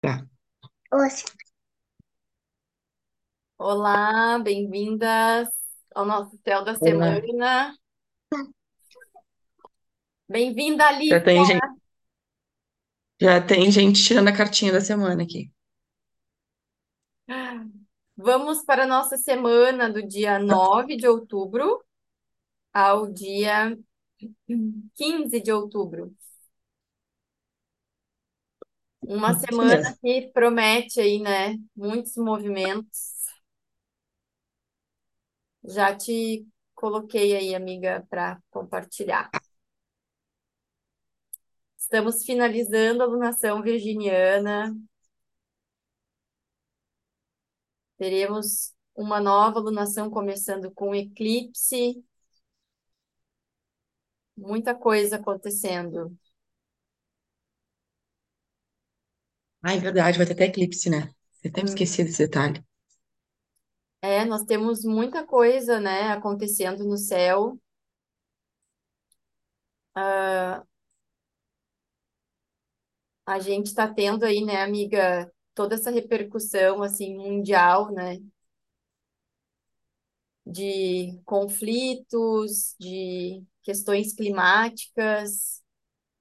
Tá. Olá, bem-vindas ao nosso céu da Olá. semana. Bem-vinda, Já Alice. tem gente, já tem gente tirando a cartinha da semana aqui. Vamos para a nossa semana do dia 9 de outubro ao dia 15 de outubro. Uma Isso semana mesmo. que promete aí, né? Muitos movimentos. Já te coloquei aí, amiga, para compartilhar. Estamos finalizando a alunação virginiana. Teremos uma nova alunação começando com eclipse. Muita coisa acontecendo. Ah, é verdade, vai ter até eclipse, né? Eu até me Hum, esqueci desse detalhe. É, nós temos muita coisa, né, acontecendo no céu. Ah, a gente está tendo aí, né, amiga, toda essa repercussão, assim, mundial, né, de conflitos, de questões climáticas,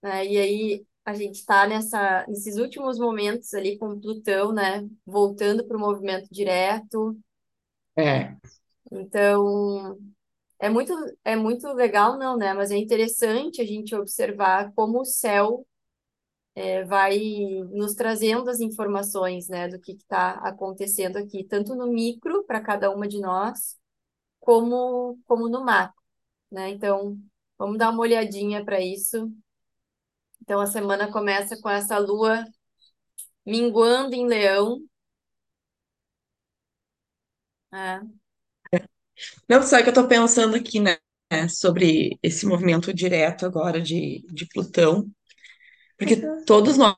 né, e aí a gente está nessa, nesses últimos momentos ali com Plutão, né, voltando para o movimento direto. É, Então, É muito, é muito legal, não, né? Mas é interessante a gente observar como o céu é, vai nos trazendo as informações, né, do que está acontecendo aqui, tanto no micro, para cada uma de nós, como, como no macro, né? Então, vamos dar uma olhadinha para isso. Então, a semana começa com essa lua minguando em Leão. né? Não, só que eu tô pensando aqui, né, sobre esse movimento direto agora de, de Plutão, porque todos nós,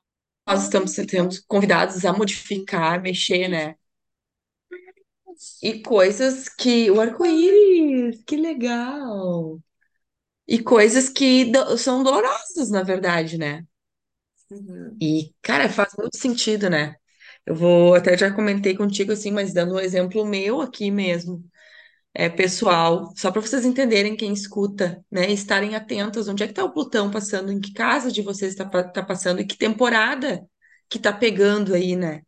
nós estamos sendo convidados a modificar, mexer, né? E coisas que. O arco-íris, que legal! E coisas que do- são dolorosas, na verdade, né? Uhum, E, cara, faz muito sentido, né? Eu vou, até já comentei contigo assim, mas dando um exemplo meu aqui mesmo, é pessoal, só para vocês entenderem quem escuta, né? Estarem atentos, onde é que tá o Plutão passando, em que casa de vocês está tá passando e que temporada que tá pegando aí, né?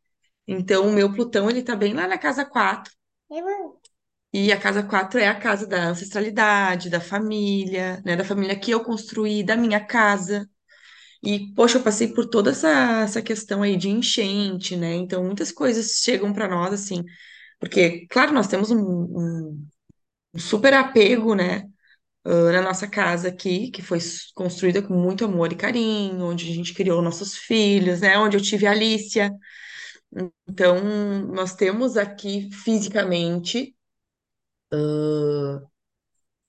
Então, o meu Plutão, ele tá bem lá na casa 4. E a casa 4 é a casa da ancestralidade, da família, né? Da família que eu construí, da minha casa. E, poxa, eu passei por toda essa, essa questão aí de enchente, né? Então, muitas coisas chegam para nós, assim, porque, claro, nós temos um, um- super apego, né, ah, na nossa casa aqui, que foi construída com muito amor e carinho, onde a gente criou nossos filhos, né? Onde eu tive a Alicia. Então, nós temos aqui fisicamente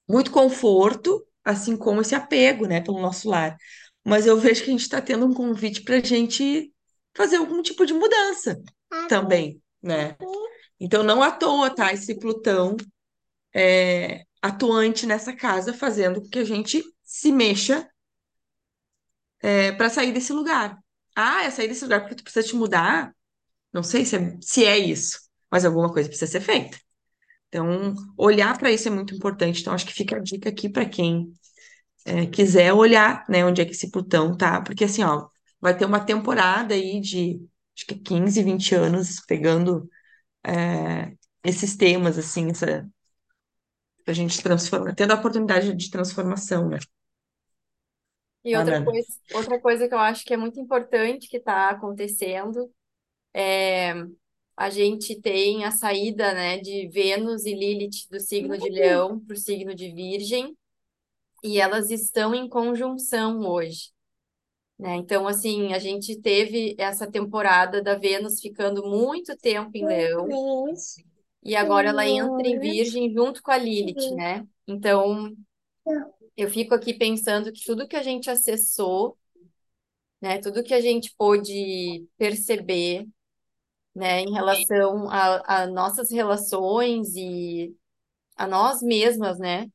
muito conforto, assim como esse apego, né, pelo nosso lar. Mas eu vejo que a gente está tendo um convite para a gente fazer algum tipo de mudança também, né? Então, não à toa, tá? Esse Plutão é, atuante nessa casa, fazendo com que a gente se mexa para sair desse lugar. Ah, é sair desse lugar porque tu precisa te mudar? Não sei se é, se é isso, mas alguma coisa precisa ser feita. Então, olhar para isso é muito importante. Então, acho que fica a dica aqui para quem é, quiser olhar, né, onde é que esse Plutão tá, porque assim, ó, vai ter uma temporada aí de acho que 15, 20 anos pegando é, esses temas, assim, essa, a gente transforma, tendo a oportunidade de transformação, né? E outra coisa, outra coisa que eu acho que é muito importante que está acontecendo é a gente tem a saída, né, de Vênus e Lilith do signo de Leão para o signo de Virgem, e elas estão em conjunção hoje, né? Então, assim, a gente teve essa temporada da Vênus ficando muito tempo em Leão, e agora ela entra em Virgem junto com a Lilith, né? Então, eu fico aqui pensando que tudo que a gente acessou, né, tudo que a gente pôde perceber, né, em relação a, a nossas relações e a nós mesmas, né?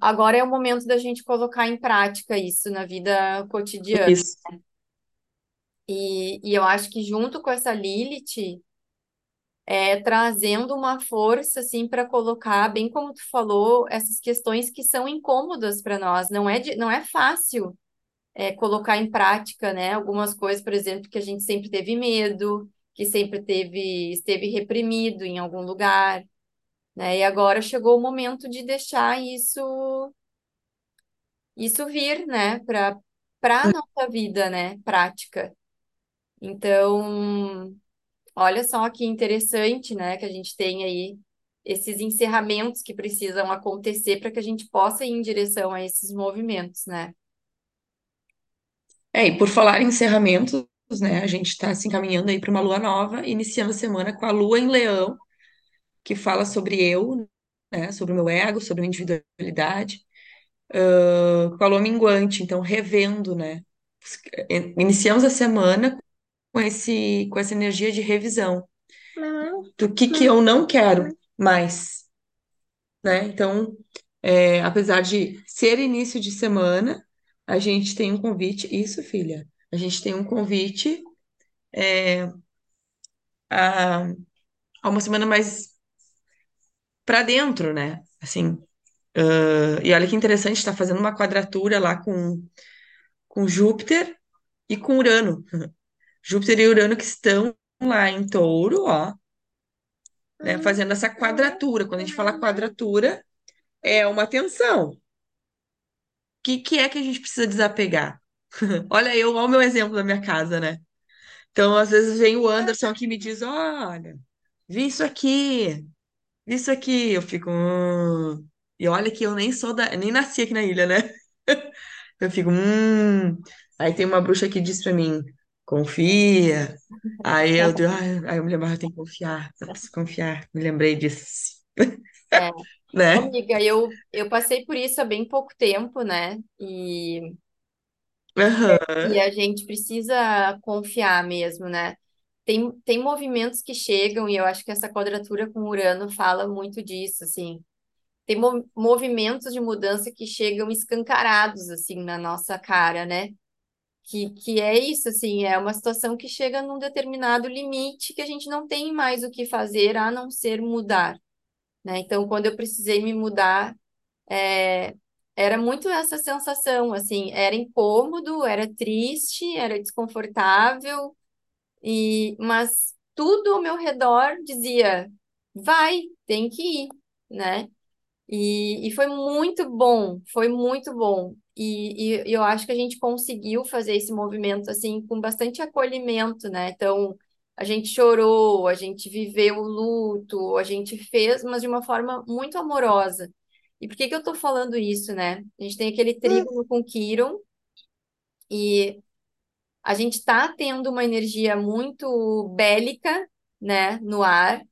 Agora é o momento da gente colocar em prática isso na vida cotidiana. Isso. E, e eu acho que junto com essa Lilith, é, trazendo uma força assim para colocar, bem como tu falou, essas questões que são incômodas para nós. Não é, de, não é fácil é, colocar em prática, né? Algumas coisas, por exemplo, que a gente sempre teve medo, que sempre teve, esteve reprimido em algum lugar, né? E agora chegou o momento de deixar isso isso vir, né, para para nossa vida, né, prática. Então, olha só que interessante, né, que a gente tem aí esses encerramentos que precisam acontecer para que a gente possa ir em direção a esses movimentos, né? É, e por falar em encerramentos, né, a gente está se encaminhando aí para uma lua nova, iniciando a semana com a lua em Leão, que fala sobre eu, né, sobre o meu ego, sobre a individualidade, uh, com a lua minguante, então revendo, né, iniciamos a semana com esse, com essa energia de revisão do que que eu não quero mais, né, então, é, apesar de ser início de semana, a gente tem um convite, isso, filha, a gente tem um convite é, a, a uma semana mais para dentro, né? Assim, uh, e olha que interessante, está fazendo uma quadratura lá com, com Júpiter e com Urano. Júpiter e Urano que estão lá em Touro, ó, né, fazendo essa quadratura. Quando a gente fala quadratura, é uma tensão. O que, que é que a gente precisa desapegar? Olha eu, olha o meu exemplo da minha casa, né? Então, às vezes vem o Anderson que me diz, olha, vi isso aqui, vi isso aqui. Eu fico, hum. E olha que eu nem sou da, nem nasci aqui na ilha, né? Eu fico, hum. Aí tem uma bruxa que diz pra mim, confia. Aí eu digo, ai, aí eu me lembro, eu tenho que confiar, eu preciso confiar. Me lembrei disso, É. Né? Amiga, eu, eu passei por isso há bem pouco tempo, né? E, e a gente precisa confiar mesmo, né? Tem, tem movimentos que chegam, e eu acho que essa quadratura com Urano fala muito disso, assim. Tem mo- movimentos de mudança que chegam escancarados, assim, na nossa cara, né? Que, que é isso, assim, é uma situação que chega num determinado limite que a gente não tem mais o que fazer a não ser mudar, né? Então, quando eu precisei me mudar, é, era muito essa sensação, assim, era incômodo, era triste, era desconfortável, e mas tudo ao meu redor dizia, vai, tem que ir, né? E, e foi muito bom, foi muito bom. E, e eu acho que a gente conseguiu fazer esse movimento assim com bastante acolhimento, né? Então, a gente chorou, a gente viveu o luto, a gente fez, mas de uma forma muito amorosa. E por que que eu tô falando isso, né? A gente tem aquele trígono com Quiron e a gente tá tendo uma energia muito bélica, né, no ar.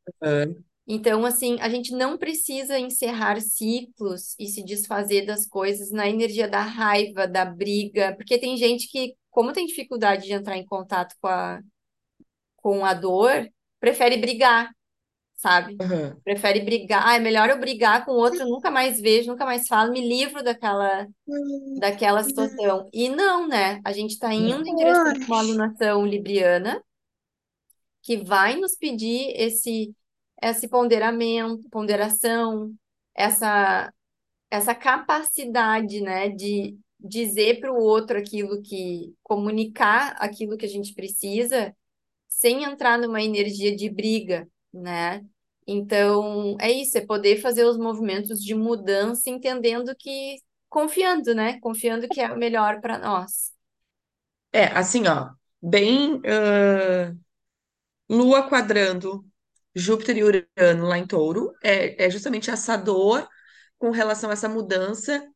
Então, assim, a gente não precisa encerrar ciclos e se desfazer das coisas na energia da raiva, da briga, porque tem gente que, como tem dificuldade de entrar em contato com a, com a dor, prefere brigar, sabe? aham. Prefere brigar. Ah, é melhor eu brigar com o outro, nunca mais vejo, nunca mais falo, me livro daquela, daquela situação. E não, né? A gente está indo em direção a uma alunação libriana que vai nos pedir esse esse ponderamento, ponderação, essa essa capacidade, né, de dizer para o outro aquilo que comunicar aquilo que a gente precisa, sem entrar numa energia de briga, né? Então, é isso, é poder fazer os movimentos de mudança, entendendo que confiando, né? Confiando que é o melhor para nós. É, assim, ó, bem ah, Lua quadrando Júpiter e Urano lá em Touro, é, é justamente essa dor com relação a essa mudança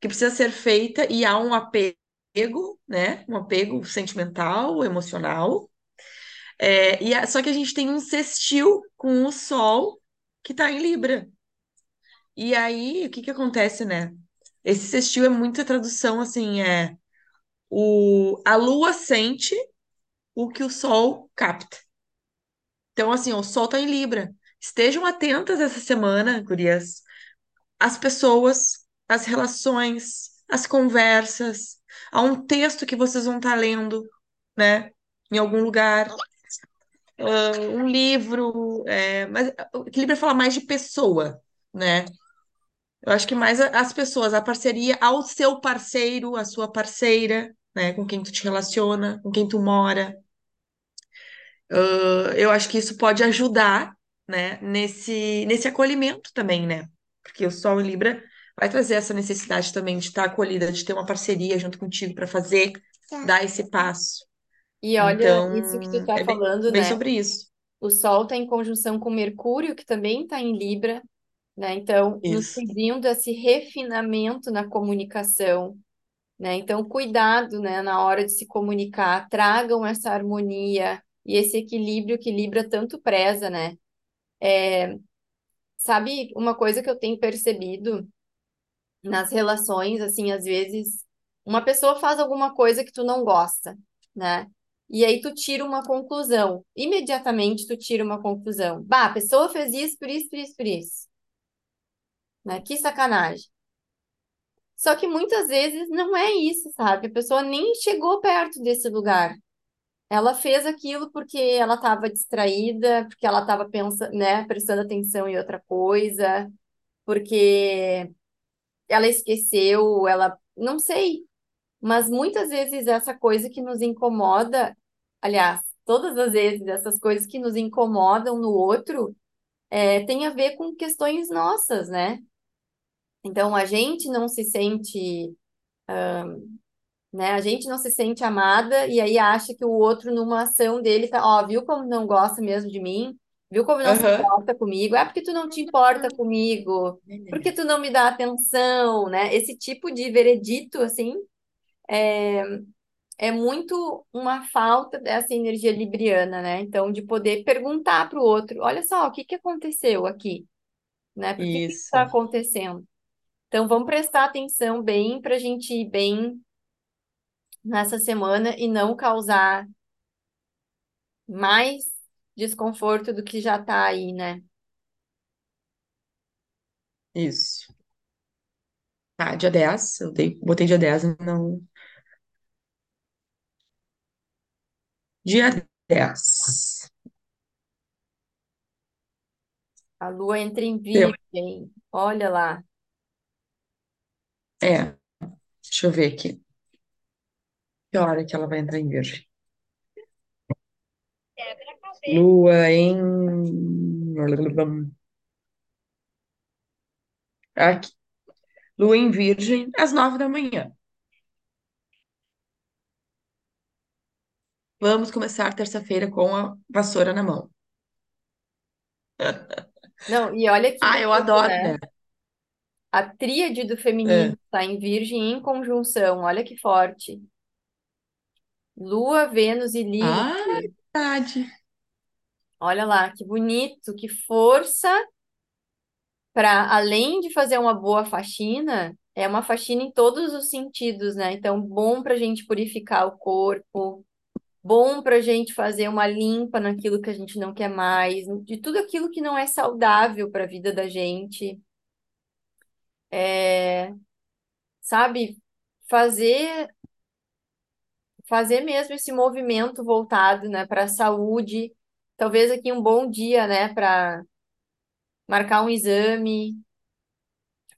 que precisa ser feita e há um apego, né? Um apego sentimental, emocional. É, e a- só que a gente tem um sextil com o Sol que está em Libra. E aí, o que que acontece, né? Esse sextil é muita tradução, assim, é o, a Lua sente o que o Sol capta. Então, assim, o Sol está em Libra. Estejam atentas essa semana, gurias, as pessoas, as relações, as conversas, a um texto que vocês vão estar lendo, né? em algum lugar, ah, um livro, é, mas o equilíbrio é falar mais de pessoa, né? Eu acho que mais as pessoas, a parceria ao seu parceiro, a sua parceira, né? Com quem tu te relaciona, com quem tu mora. Ah, eu acho que isso pode ajudar, né? Nesse, nesse acolhimento também, né? Porque o Sol em Libra vai trazer essa necessidade também de estar acolhida, de ter uma parceria junto contigo para fazer, dar esse passo. E olha, isso que tu Então, tá é bem, falando, bem né? sobre isso. O Sol está em conjunção com Mercúrio, que também está em Libra, né? Então, nos Isso. pedindo esse refinamento na comunicação, né? Então, cuidado, né, na hora de se comunicar, tragam essa harmonia e esse equilíbrio que Libra tanto preza, né? Sabe uma coisa que eu tenho percebido nas relações, assim, às vezes, uma pessoa faz alguma coisa que tu não gosta, né? E aí tu tira uma conclusão. Imediatamente tu tira uma conclusão. Bah, a pessoa fez isso, por isso, por isso, por isso. Né? Que sacanagem. Só que muitas vezes não é isso, sabe? A pessoa nem chegou perto desse lugar. Ela fez aquilo porque ela estava distraída, porque ela estava pensando, né, prestando atenção em outra coisa, porque ela esqueceu, ela, não sei, mas muitas vezes essa coisa que nos incomoda, aliás, todas as vezes essas coisas que nos incomodam no outro, é, tem a ver com questões nossas, né? Então a gente não se sente né? A gente não se sente amada e aí acha que o outro, numa ação dele, tá, ó, viu como não gosta mesmo de mim? Viu como não se Aham. importa comigo? É porque tu não te importa comigo, porque tu não me dá atenção, né? Esse tipo de veredito, assim, é muito uma falta dessa energia libriana, né? Então, de poder perguntar para o outro, olha só, o que que aconteceu aqui, né? Por que está acontecendo? Então, vamos prestar atenção bem para a gente ir bem nessa semana e não causar mais desconforto do que já tá aí, né? Isso. Tá, dia 10. Eu dei, botei dia 10, não. Dia 10. A lua entra em Virgem. Olha lá. É, deixa eu ver aqui. Que hora que ela vai entrar em Virgem? Lua em. Aqui. Lua em Virgem, às nove da manhã. Vamos começar terça-feira com a vassoura na mão. Não, e olha que Ah, eu bonito, adoro, né? né? A tríade do feminino É. está em Virgem em conjunção. Olha que forte. Lua, Vênus e Ah, Lilith. verdade. Olha lá, que bonito, que força para, além de fazer uma boa faxina, é uma faxina em todos os sentidos, né? Então, bom para a gente purificar o corpo, bom para a gente fazer uma limpa naquilo que a gente não quer mais, de tudo aquilo que não é saudável para a vida da gente. É, sabe, fazer fazer mesmo esse movimento voltado, né, para a saúde. Talvez aqui um bom dia, né, para marcar um exame.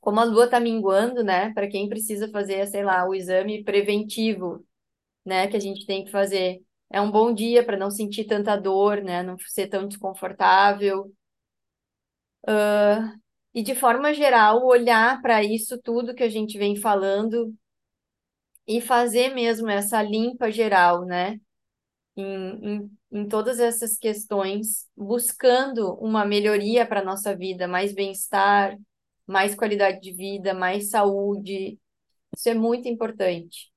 Como a lua tá minguando, né, para quem precisa fazer, sei lá, o exame preventivo, né, que a gente tem que fazer. É um bom dia para não sentir tanta dor, né, não ser tão desconfortável. E de forma geral, olhar para isso tudo que a gente vem falando e fazer mesmo essa limpa geral, né? Em, em, em todas essas questões, buscando uma melhoria para a nossa vida, mais bem-estar, mais qualidade de vida, mais saúde. Isso é muito importante.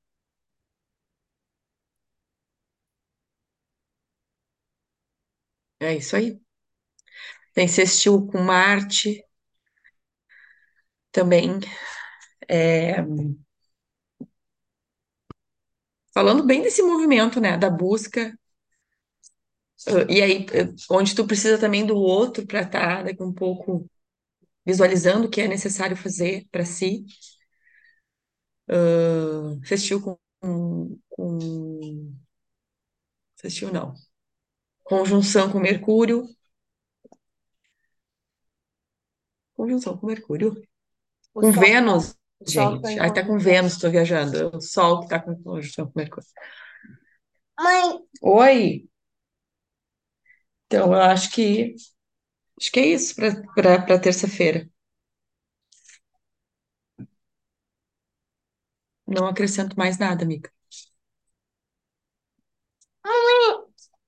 É isso aí. Tem sextil com Marte também. É, falando bem desse movimento, né, da busca. Uh, E aí, uh, onde tu precisa também do outro para estar daqui um pouco visualizando o que é necessário fazer para si. Uh, sextil com, com Assistiu, não. Conjunção com Mercúrio. Conjunção com Mercúrio. O Com Sol, Vênus, o Sol está gente. Aí tá com. Vênus, tô viajando. É O Sol que tá com conjunção com Mercúrio. Mãe! Oi! Então, eu acho que acho que é isso para para terça-feira. Não acrescento mais nada, amiga.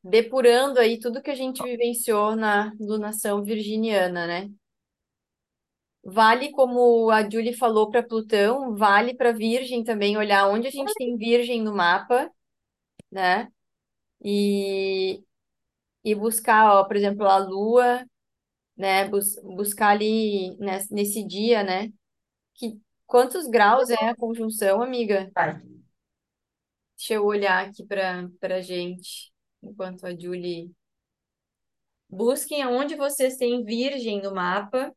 Depurando aí tudo que a gente vivenciou na lunação virginiana, né? Vale, como a Julie falou para Plutão, vale para Virgem também olhar onde a gente tem Virgem no mapa, né? E, e buscar, ó, por exemplo, a Lua, né? Bus buscar ali nesse, nesse dia, né? Que, quantos graus é a conjunção, amiga? Vai. Deixa eu olhar aqui para para gente, enquanto a Julie. Busquem aonde vocês têm Virgem no mapa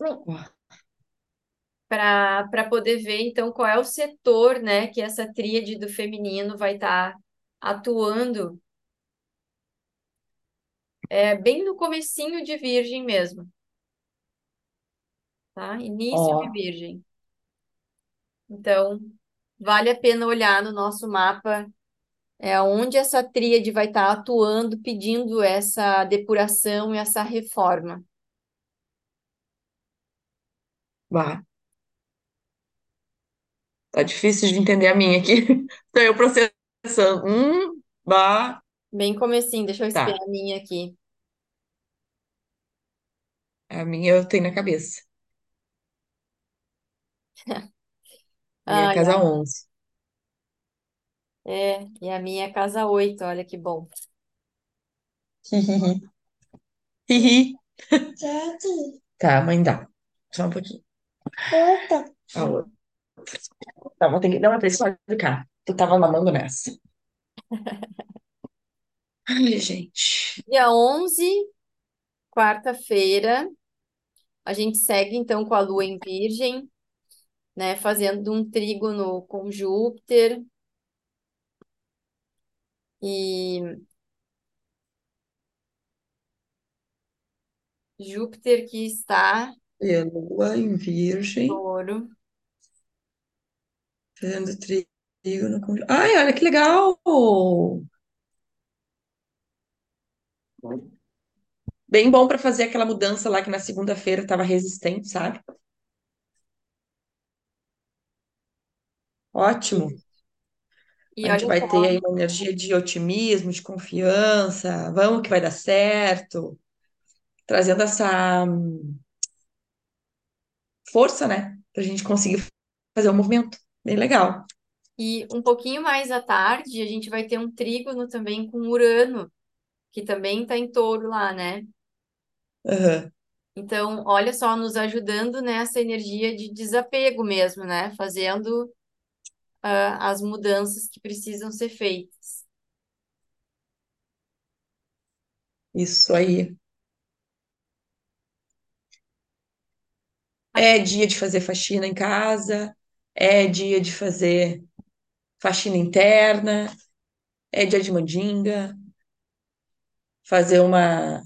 Ó, para para poder ver então qual é o setor, né, que essa tríade do feminino vai estar atuando é bem no comecinho de Virgem mesmo, tá? Início de ó, Virgem. Então, vale a pena olhar no nosso mapa é onde essa tríade vai estar atuando, pedindo essa depuração e essa reforma. vá. Tá difícil de entender a minha aqui. Tô eu processando. Hum, bah. Bem comecinho, deixa eu Tá. a minha aqui. A minha eu tenho na cabeça. Minha é Ai, casa ai. 11. É, e a minha é casa 8, olha que bom. Hihihi. Hihi. Tá, mãe, dá. Só um pouquinho. A outra. Tá, vou ter que... Não é pra isso cá. Tu tava mamando nessa. Ai, gente. Dia 11, quarta-feira, a gente segue então com a Lua em Virgem, né, fazendo um trígono com Júpiter. E Júpiter que está E a lua em em virgem, touro. fazendo trígono com... Ai, olha que legal! Bem bom pra fazer aquela mudança lá que na segunda-feira tava resistente, sabe? Ótimo. E A gente vai ter aí uma energia de otimismo, de confiança. Vamos que vai dar certo. Trazendo essa hum, força, né? Pra gente conseguir fazer o movimento. Bem legal. e um pouquinho mais à tarde, a gente vai ter um trígono também com Urano, que também está em touro lá, né? Aham. Então, olha só, nos ajudando nessa energia de desapego mesmo, né? Fazendo ah, as mudanças que precisam ser feitas. Isso aí. É dia de fazer faxina em casa, é dia de fazer faxina interna, é dia de mandinga, fazer uma,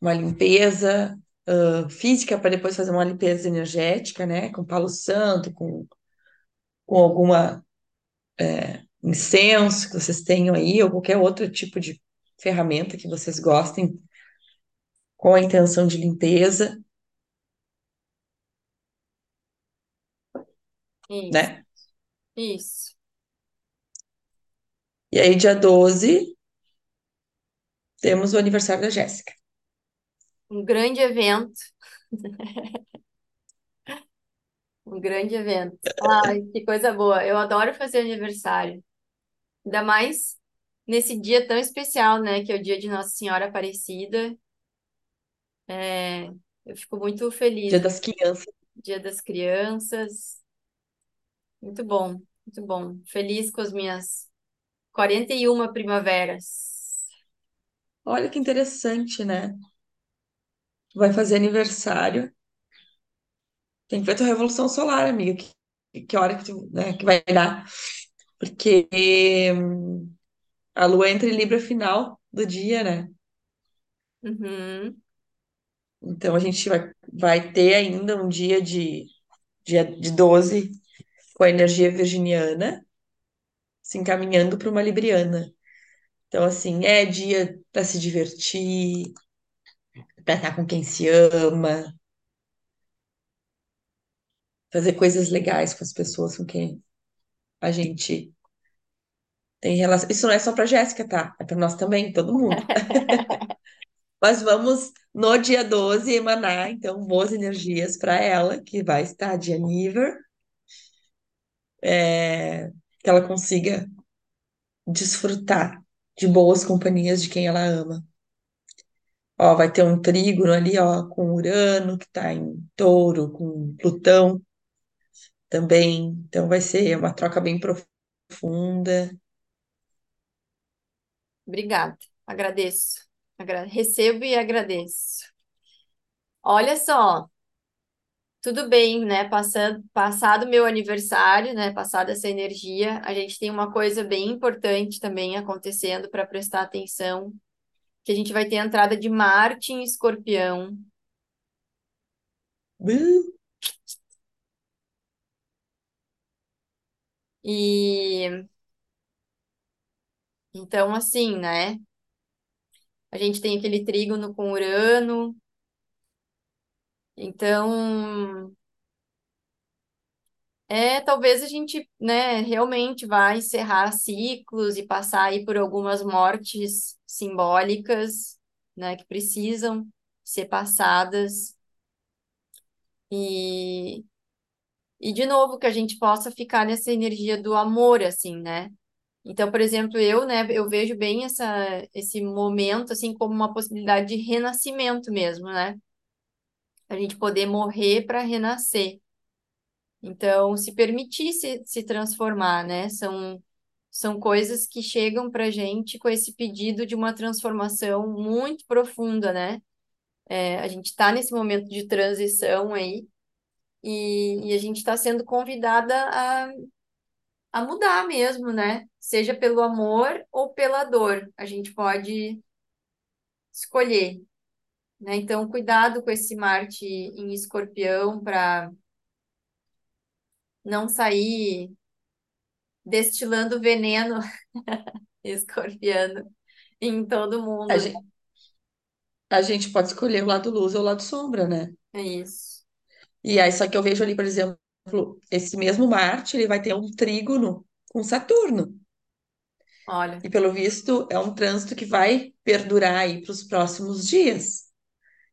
uma limpeza ah, física para depois fazer uma limpeza energética, né? Com palo santo, com, com alguma incenso que vocês tenham aí, ou qualquer outro tipo de ferramenta que vocês gostem, com a intenção de limpeza, isso, né? isso. E aí, dia 12, temos o aniversário da Jéssica. Um grande evento, um grande evento. Ai, que coisa boa. Eu adoro fazer aniversário. Ainda mais nesse dia tão especial, né? Que é o dia de Nossa Senhora Aparecida. É, eu fico muito Dia feliz. das Crianças. Dia das Crianças. Muito bom, muito bom. Feliz com as minhas 41 primaveras. Olha que interessante, né? Vai fazer aniversário. Tem que ver tua revolução solar, amiga. Que, que hora que, tu, né, que vai dar. Porque hum, A lua entra em Libra final do dia, né? Uhum. Então a gente vai, vai ter ainda um dia de, dia de 12 com a energia virginiana se encaminhando para uma libriana. Então, assim, é dia para se divertir, para estar com quem se ama, fazer coisas legais com as pessoas com quem a gente tem relação. Isso não é só para Jéssica, tá? É para nós também, todo mundo. Mas vamos no dia 12 emanar, então, boas energias para ela, que vai estar de aniver, é, que ela consiga desfrutar de boas companhias de quem ela ama. Ó, vai ter um trígono ali, ó, com Urano, que está em touro, com Plutão também. Então vai ser uma troca bem profunda. Obrigada, agradeço. Agra- Recebo e agradeço. Olha só, tudo bem, né? Passando, passado meu aniversário, né? Passada essa energia, a gente tem uma coisa bem importante também acontecendo para prestar atenção, que a gente vai ter a entrada de Marte em Escorpião. E então, assim, né? A gente tem aquele trígono com Urano. Então, é, talvez a gente, né, realmente vai encerrar ciclos e passar aí por algumas mortes simbólicas, né, que precisam ser passadas. E, e de novo, que a gente possa ficar nessa energia do amor, assim, né? Então, por exemplo, eu, né, eu vejo bem essa, esse momento, assim, como uma possibilidade de renascimento mesmo, né? A gente poder morrer para renascer. Então, se permitir se, se transformar, né? São, são coisas que chegam para gente com esse pedido de uma transformação muito profunda, né? É, a gente está nesse momento de transição aí e, e a gente está sendo convidada a, a mudar mesmo, né? Seja pelo amor ou pela dor. A gente pode escolher, né? Então, cuidado com esse Marte em Escorpião para não sair destilando veneno escorpiano em todo a mundo. gente, a gente pode escolher o lado luz ou o lado sombra, né? É isso. E aí, só que eu vejo ali, por exemplo, esse mesmo Marte, ele vai ter um trígono com Saturno. Olha, E pelo visto, é um trânsito que vai perdurar aí para os próximos dias.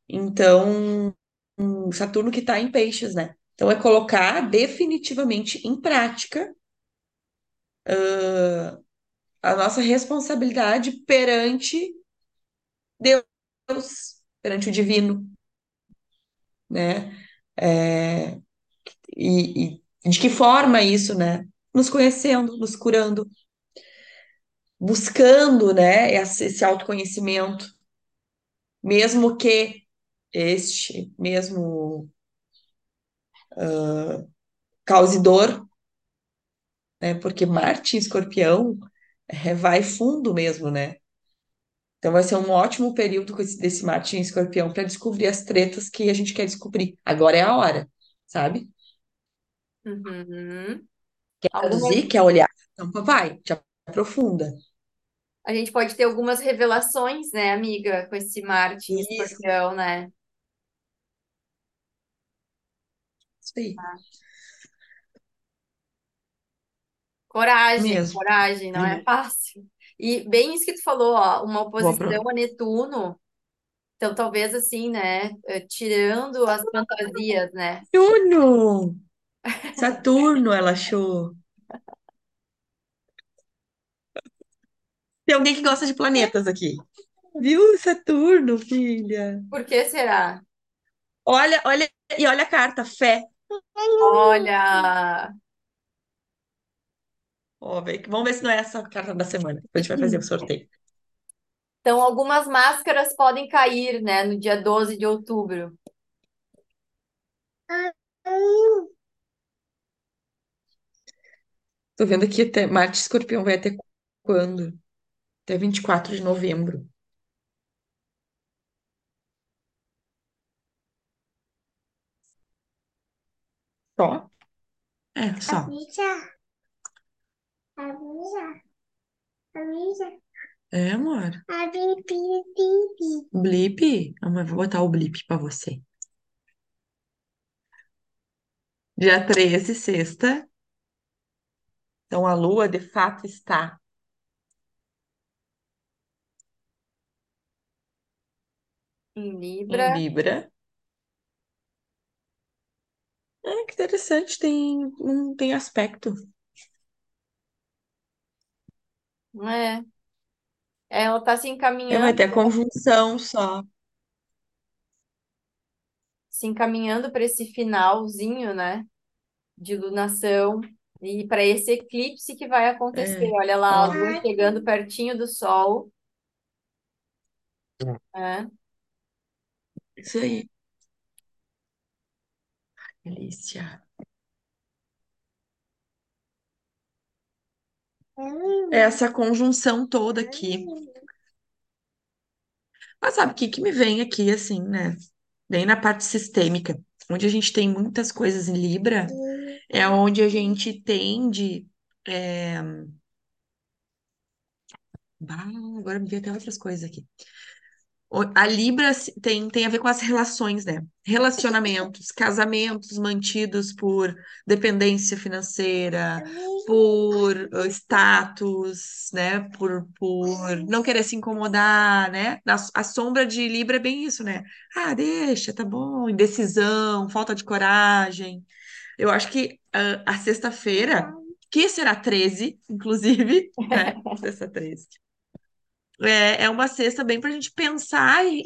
Então, um Saturno que está em peixes, né? Então, é colocar definitivamente em prática a nossa responsabilidade perante Deus, perante o divino, né? É, e, e de que forma isso, né? Nos conhecendo, nos curando, buscando, né, esse autoconhecimento, mesmo que este mesmo cause dor, né? Porque Marte Escorpião é, vai fundo mesmo, né? Então vai ser um ótimo período desse Marte em Escorpião para descobrir as tretas que a gente quer descobrir. Agora é a hora, sabe? uhum. Quer traduzir, quer olhar, então vai, te aprofunda. a gente pode ter algumas revelações, né, amiga, com esse Marte em escorpião, né? isso aí, Coragem, mesmo. coragem, não é fácil. E bem isso que tu falou, ó, uma oposição a Netuno, então talvez assim, né, eh, tirando as fantasias, né? Saturno! Saturno, ela achou. Tem alguém que gosta de planetas aqui. Viu? Saturno, filha. Por que será? Olha, olha, e olha a carta, fé. Olha, Ó, vem- Vamos ver se não é essa a carta da semana. Depois a gente vai fazer o sorteio. Então, algumas máscaras podem cair, né, no dia 12 de outubro. Tô vendo aqui até Marte e Escorpião vai até quando? até 24 de novembro. Só? É, só. Avisa. Avisa. É, amor. Avisa. Bibi. Blip? Amor, vou botar o blip pra você. Dia 13, sexta. Então a lua de fato está Em em Libra. Libra. Ah, que interessante, tem, não tem aspecto. É. Ela tá se É, vai encaminhando, ter a conjunção só. se encaminhando para esse finalzinho, né? De lunação. E para esse eclipse que vai acontecer. É, Olha lá, a ó, lua chegando pertinho do Sol. né? isso aí. Delícia. Essa conjunção toda aqui. Mas sabe o que que me vem aqui, assim, né? Bem na parte sistêmica, onde a gente tem muitas coisas em Libra, é onde a gente tende. é, Bah, agora me veio até outras coisas aqui. A Libra tem, tem a ver com as relações, né? Relacionamentos, casamentos mantidos por dependência financeira, por uh, status, né? Por, por não querer se incomodar, né? A sombra de Libra é bem isso, né? Ah, deixa, tá bom. Indecisão, falta de coragem. Eu acho que ah, a sexta-feira, que será 13, inclusive, né? Sexta 13. É, é uma sexta bem para a gente pensar e,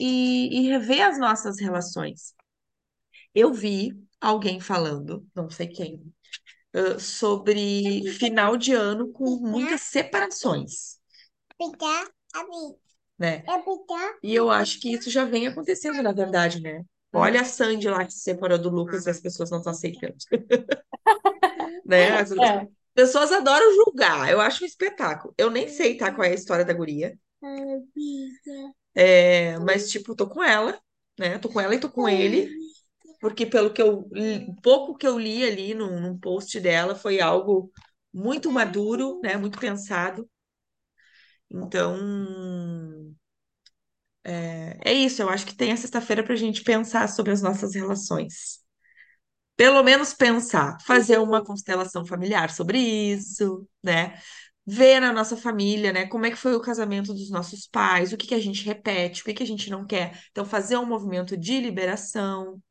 e rever as nossas relações. Eu vi alguém falando, não sei quem, ãh, sobre final de ano com muitas separações, né? Avisa. E eu acho que isso já vem acontecendo, na verdade, né? Olha a Sandy lá que se separou do Lucas e as pessoas não estão aceitando, né? As É. pessoas adoram julgar, eu acho um espetáculo. Eu nem sei, tá, qual é a história da guria. É, mas, tipo, tô com ela, né? Tô com ela e tô com ele. porque pelo que eu pouco que eu li ali num, num post dela foi algo muito maduro, né? Muito pensado. Então, é, é isso. Eu acho que tem a sexta-feira para a gente pensar sobre as nossas relações. Pelo menos pensar, fazer uma constelação familiar sobre isso, né? Ver na nossa família, né? Como é que foi o casamento dos nossos pais, o que que a gente repete, o que que a gente não quer. Então, fazer um movimento de liberação.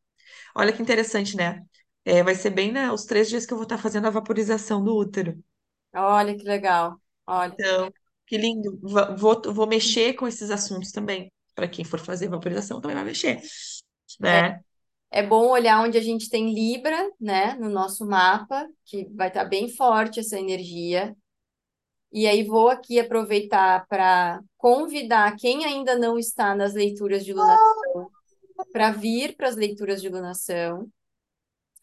Olha que interessante, né? É, vai ser bem, né, os três dias que eu vou estar fazendo a vaporização do útero. Olha que legal. Olha. Então, que lindo. Vou, vou mexer com esses assuntos também. Para quem for fazer vaporização, também vai mexer, né? É bom olhar onde a gente tem Libra, né, no nosso mapa, que vai estar bem forte essa energia. E aí vou aqui aproveitar para convidar quem ainda não está nas leituras de lunação para vir para as leituras de lunação,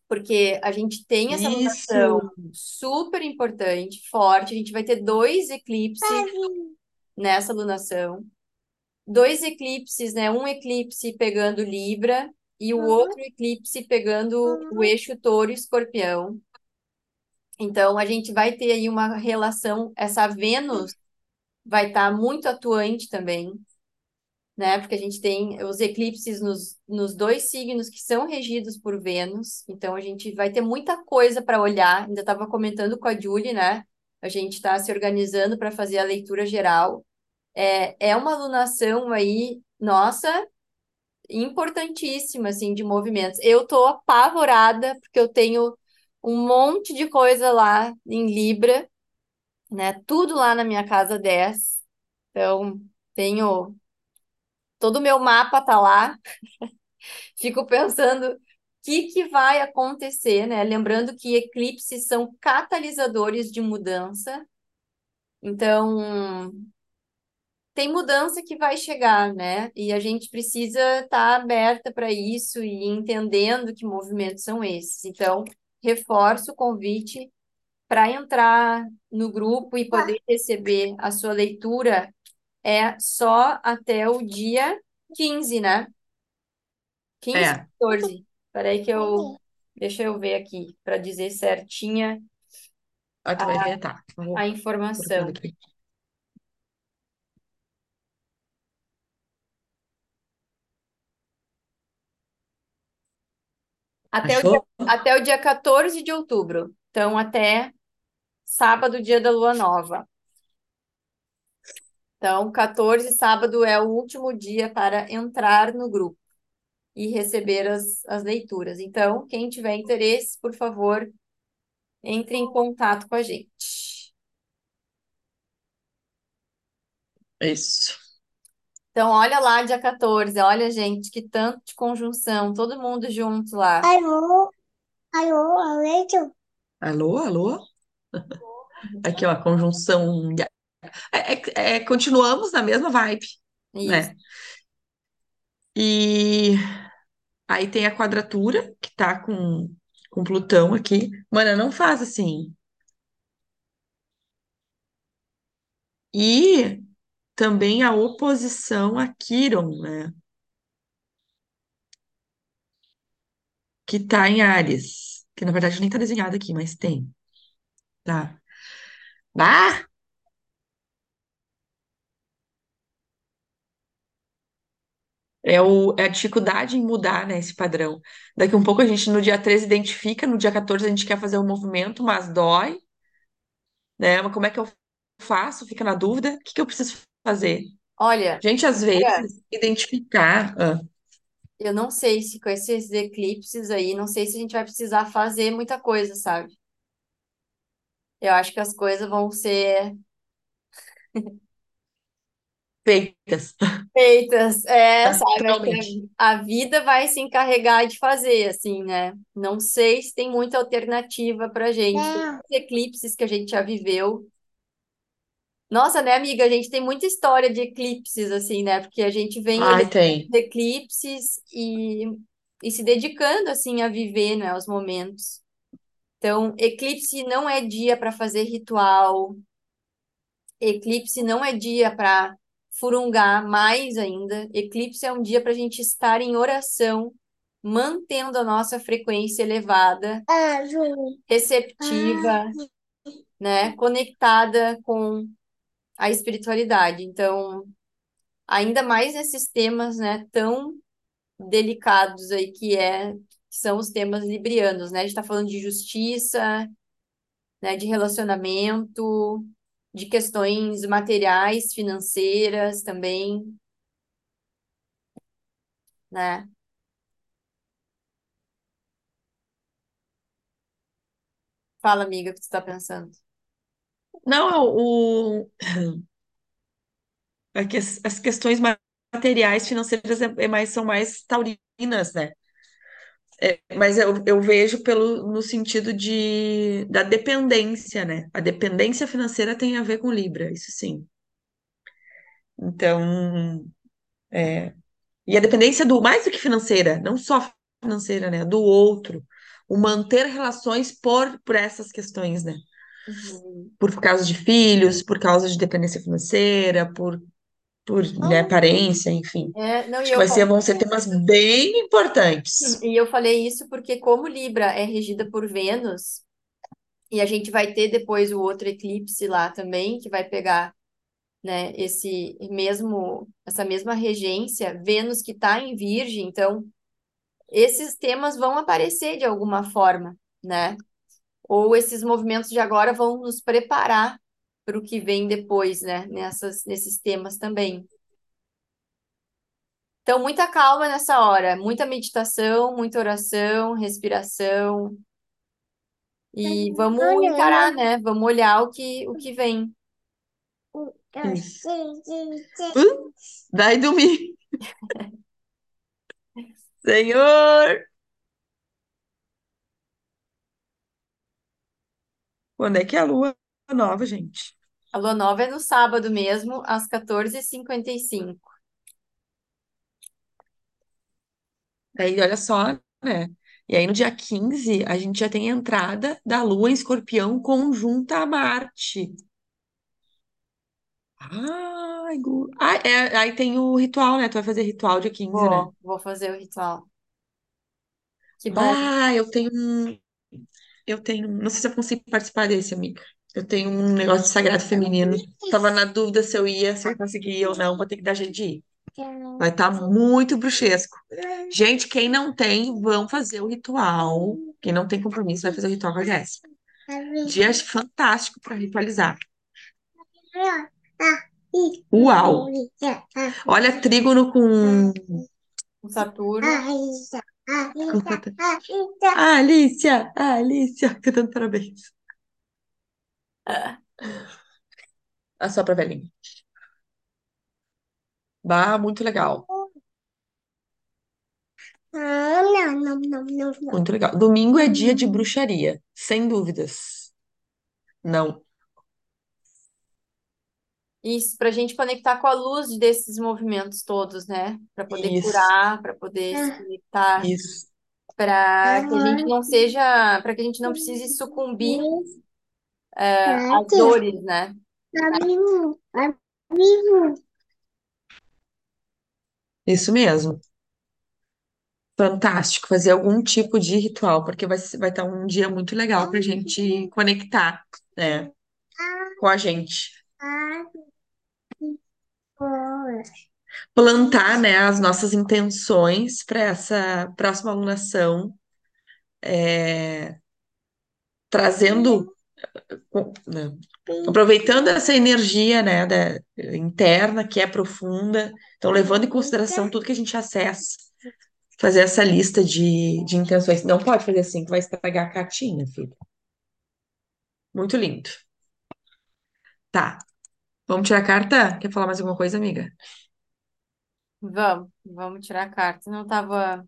porque a gente tem essa Isso. lunação super importante, forte. A gente vai ter dois eclipses nessa lunação. Dois eclipses, né? Um eclipse pegando Libra e o outro eclipse pegando o eixo Touro e Escorpião. Então, a gente vai ter aí uma relação, essa Vênus vai estar muito atuante também, né? Porque a gente tem os eclipses nos, nos dois signos que são regidos por Vênus, então a gente vai ter muita coisa para olhar. Ainda estava comentando com a Julie, né? A gente está se organizando para fazer a leitura geral. É, é uma alunação aí, nossa, importantíssima, assim, de movimentos. Eu tô apavorada, porque eu tenho um monte de coisa lá em Libra, né? Tudo lá na minha casa 10. Então, tenho. Todo o meu mapa tá lá. Fico pensando o que que vai acontecer, né? Lembrando que eclipses são catalisadores de mudança. Então, tem mudança que vai chegar, né? E a gente precisa estar aberta para isso e entendendo que movimentos são esses. Então, reforço o convite para entrar no grupo e poder receber a sua leitura é só até o dia 15, né? 15, É, 14. Peraí que eu. Deixa eu ver aqui, para dizer certinha ah, tu vai ver, tá. A procurando informação. Até o dia, até o dia 14 de outubro. Então, até sábado, dia da lua nova. Então, 14, sábado, é o último dia para entrar no grupo e receber as, as leituras. Então, quem tiver interesse, por favor, entre em contato com a gente. Isso. Então, olha lá, dia 14. Olha, gente, que tanto de conjunção. Todo mundo junto lá. Alô? Alô, Alejo? Alô, alô? Aqui, ó, a conjunção. É, é- é- continuamos na mesma vibe, Isso. né? E aí tem a quadratura, que tá com, com Plutão aqui. Mana, não faz assim. E também a oposição a Quiron, né? Que tá em Áries. Que na verdade nem tá desenhado aqui, mas tem. Tá. Ah! É, o, é a dificuldade em mudar, né, esse padrão. Daqui um pouco a gente, no dia 13, identifica, no dia 14 a gente quer fazer o movimento, mas dói, né? Mas como é que eu faço? Fica na dúvida. O que que eu preciso fazer? Olha, Gente, às vezes, identificar. ah, eu não sei se com esses eclipses aí, não sei se a gente vai precisar fazer muita coisa, sabe? Eu acho que as coisas vão ser feitas. feitas, é, sabe? Que Naturalmente. a vida vai se encarregar de fazer, assim, né? Não sei se tem muita alternativa pra gente. Tem muitos eclipses que a gente já viveu. Nossa, né, amiga? A gente tem muita história de eclipses, assim, né? Porque a gente vem Ai, tem. os eclipses e, e se dedicando, assim, a viver, né, os momentos. Então, eclipse não é dia para fazer ritual, eclipse não é dia para furungar mais ainda. Eclipse é um dia para a gente estar em oração, mantendo a nossa frequência elevada, Ah, Ju. receptiva, né, conectada com a espiritualidade. Então, ainda mais nesses temas, né, tão delicados aí que é que são os temas librianos, né? A gente está falando de justiça, né, de relacionamento, de questões materiais, financeiras também, né? Fala, amiga, o que você está pensando? Não, o, é que as, as questões materiais, financeiras, é, é mais, são mais taurinas, né? É, mas eu, eu vejo pelo, no sentido de, da dependência, né? A dependência financeira tem a ver com Libra, isso sim. Então, é, e a dependência do, mais do que financeira, não só financeira, né? Do outro. O manter relações por, por essas questões, né? Uhum. Por causa de filhos, por causa de dependência financeira, por, por, né, aparência, enfim. É, não, Acho que vai ser, vão ser temas bem importantes. e eu falei isso porque como Libra é regida por Vênus, e a gente vai ter depois o outro eclipse lá também, que vai pegar, né, esse mesmo, essa mesma regência, Vênus que está em Virgem, então esses temas vão aparecer de alguma forma, né? Ou esses movimentos de agora vão nos preparar para o que vem depois, né? Nessas, nesses temas também. Então, muita calma nessa hora, muita meditação, muita oração, respiração, e vamos encarar, né? Vamos olhar o que, o que vem. Uh, vai dormir. Senhor! Quando é que é a lua nova, gente? A lua nova é no sábado mesmo, às 14h55. Aí, olha só, né? E aí, no dia 15, a gente já tem a entrada da lua em escorpião conjunta a Marte. Ai, gu- ah, é, aí tem o ritual, né? Tu vai fazer ritual dia 15, né? Vou, vou fazer o ritual. Que bom. Bah, eu tenho um. Eu tenho. Não sei se eu consigo participar desse, amiga. Eu tenho um negócio de sagrado feminino. Tava na dúvida se eu ia, se eu conseguia ou não. Vou ter que dar jeito de ir. Vai estar muito bruxesco. Gente, quem não tem, vão fazer o ritual. Quem não tem compromisso, vai fazer o ritual com a Jéssica. Dia fantástico para ritualizar. Uau! Olha, trígono com. O Saturno. Ah, Alicia! Ah, Alicia! Cantando parabéns. Ah, só pra velhinha. Bah, muito legal. Muito legal. Domingo é dia de bruxaria, sem dúvidas. Não. Isso, para a gente conectar com a luz desses movimentos todos, né? Para poder Isso, curar, para poder se conectar, isso. para que a gente não seja, para que a gente não precise sucumbir às dores, né? Isso mesmo. Fantástico. Fazer algum tipo de ritual, porque vai, vai estar um dia muito legal pra gente conectar, né, com a gente. Plantar, né, as nossas intenções para essa próxima alunação, é, trazendo né, aproveitando essa energia, né, da- interna, que é profunda, então levando em consideração tudo que a gente acessa, fazer essa lista de, de intenções. Não pode fazer assim, que vai estragar a cartinha, filho. Muito lindo. Tá, vamos tirar a carta? Quer falar mais alguma coisa, amiga? Vamos, vamos tirar a carta. Não estava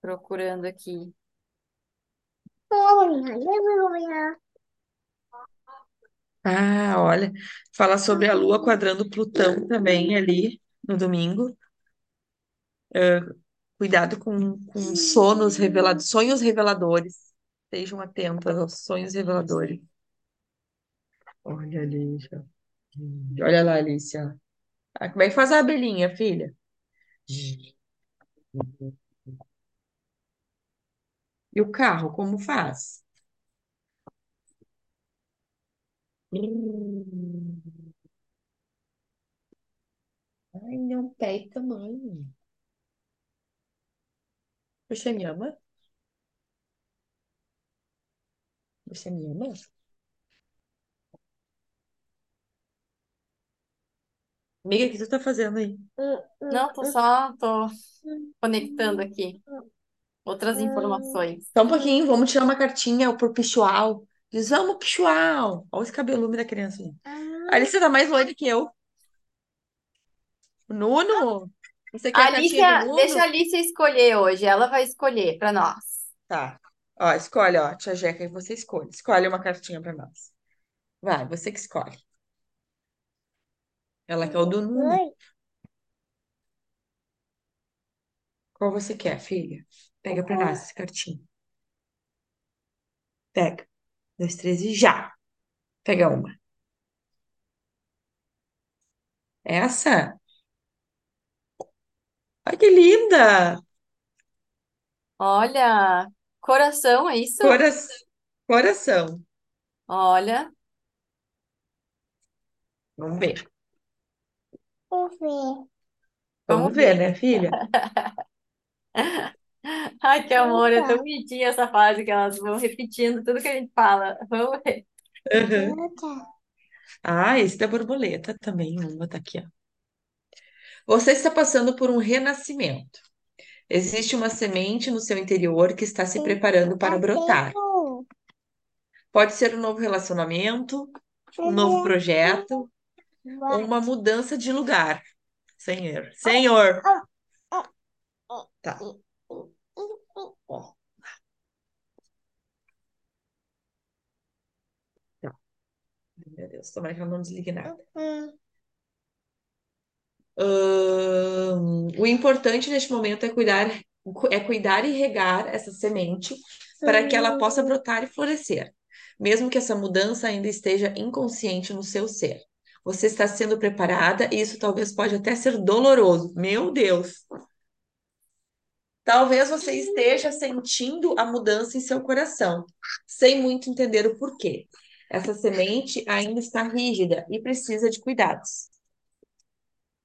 procurando aqui. Ah, olha, fala sobre a Lua quadrando Plutão também ali no domingo. Cuidado com, com sonos revelados, sonhos reveladores. Estejam atentas aos sonhos reveladores. Olha, Alicia. Olha lá, Alicia. Ah, como é que faz a abelhinha, filha? E o carro, como faz? Ai, não pega, mãe. Você me ama? Você me ama? Amiga, o que tu tá fazendo aí? Não, tô só, tô conectando aqui outras informações. Só um pouquinho, vamos tirar uma cartinha pro Pichual. Diz, vamos, Pichual. Olha esse cabelume da criança aí. A Alice tá mais loira que eu. Nuno? Você quer A cartinha do Alicia, deixa a Nuno? Alicia escolher hoje. Ela vai escolher para nós. Tá. Ó, escolhe, ó. Tia Jeca, aí você escolhe. Escolhe uma cartinha pra nós. Vai, você que escolhe. Ela quer o do Nuno. Qual você quer, filha? Pega pra nós essa cartinha. Pega. Dois, três e já. Pega uma. Essa? Ai, que linda! Olha, coração, é isso? Coração. Coração. Olha, Vamos ver. Vamos Vamos ver, ver. né, filha? Ai, que amor, é tão bonitinha essa fase que elas vão repetindo tudo que a gente fala. Vamos ver. Uhum. Ah, esse da borboleta também. Vamos botar aqui, ó. Você está passando por um renascimento. Existe uma semente no seu interior que está se preparando para brotar. Pode ser um novo relacionamento, um novo projeto, uma mudança de lugar. Senhor. Senhor. Tá. Ó. Tá. Meu Deus, tomara que ela não desligue nada. Ahn, o importante neste momento é cuidar, é cuidar e regar essa semente para que ela possa brotar e florescer. mesmo que essa mudança ainda esteja inconsciente no seu ser. Você está sendo preparada e isso talvez pode até ser doloroso. Meu Deus! Talvez você esteja sentindo a mudança em seu coração, sem muito entender o porquê. Essa semente ainda está rígida e precisa de cuidados.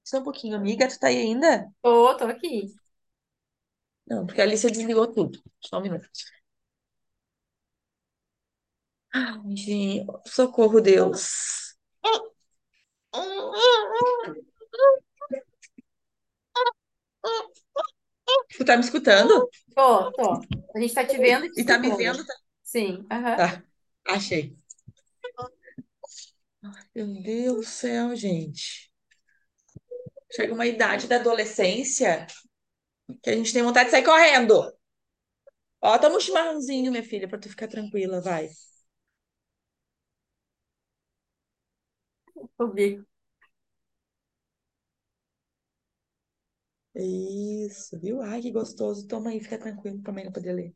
Só um pouquinho, amiga, tu tá aí ainda? Tô, tô aqui. Não, porque a Alicia desligou tudo. Só um minuto. Ai, gente, socorro, Deus. Tu tá me escutando? Tô, tô. A gente tá te vendo e te E tá me escutando. vendo? Tá. Sim, aham. Tá, achei. Meu Deus do céu, gente. Chega uma idade da adolescência que a gente tem vontade de sair correndo. Ó, toma um chimarrãozinho, minha filha, pra tu ficar tranquila, vai. Ouvi. Isso, viu? Ai, que gostoso. Toma aí, fica tranquilo também não poder ler.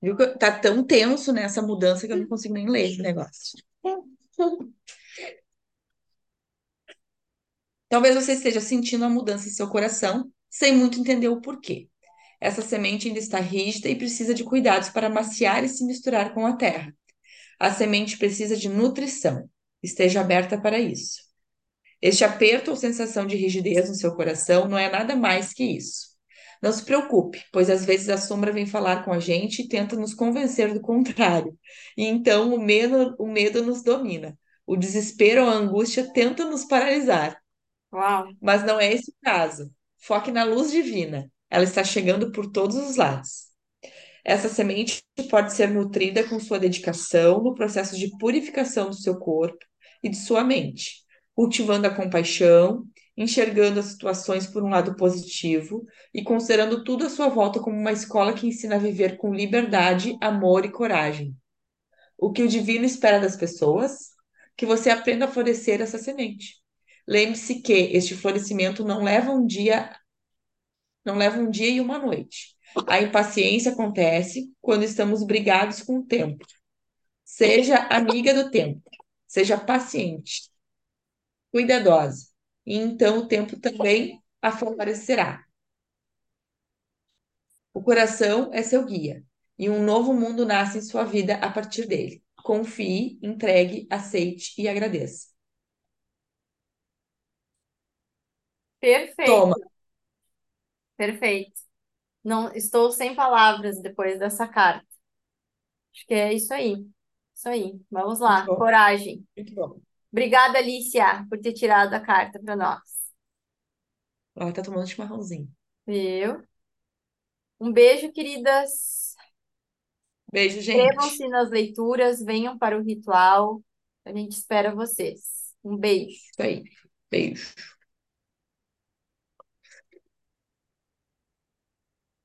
Viu tá tão tenso nessa mudança que eu não consigo nem ler esse negócio. Talvez você esteja sentindo a mudança em seu coração, sem muito entender o porquê. Essa semente ainda está rígida e precisa de cuidados para maciar e se misturar com a terra. A semente precisa de nutrição. Esteja aberta para isso. Este aperto ou sensação de rigidez no seu coração não é nada mais que isso. Não se preocupe, pois às vezes a sombra vem falar com a gente e tenta nos convencer do contrário. E então o medo, o medo nos domina. O desespero ou a angústia tentam nos paralisar. Uau. Mas não é esse o caso. Foque na luz divina. Ela está chegando por todos os lados. Essa semente pode ser nutrida com sua dedicação no processo de purificação do seu corpo e de sua mente, cultivando a compaixão, enxergando as situações por um lado positivo e considerando tudo à sua volta como uma escola que ensina a viver com liberdade, amor e coragem. O que o divino espera das pessoas? Que você aprenda a florescer essa semente. Lembre-se que este florescimento não leva um dia, não leva um dia e uma noite. A impaciência acontece quando estamos brigados com o tempo. Seja amiga do tempo. Seja paciente, cuidadosa. E então o tempo também a favorecerá. O coração é seu guia. E um novo mundo nasce em sua vida a partir dele. Confie, entregue, aceite e agradeça. Perfeito, Toma. Perfeito. Não, estou sem palavras depois dessa carta. Acho que é isso aí. Isso aí. Vamos lá. Muito bom. Coragem. Muito bom. Obrigada, Alicia, por ter tirado a carta para nós. Ela tá tomando chimarrãozinho. Viu? Um beijo, queridas. Beijo, gente. Inscrevam-se nas leituras, venham para o ritual. A gente espera vocês. Um beijo. Isso aí. Beijo.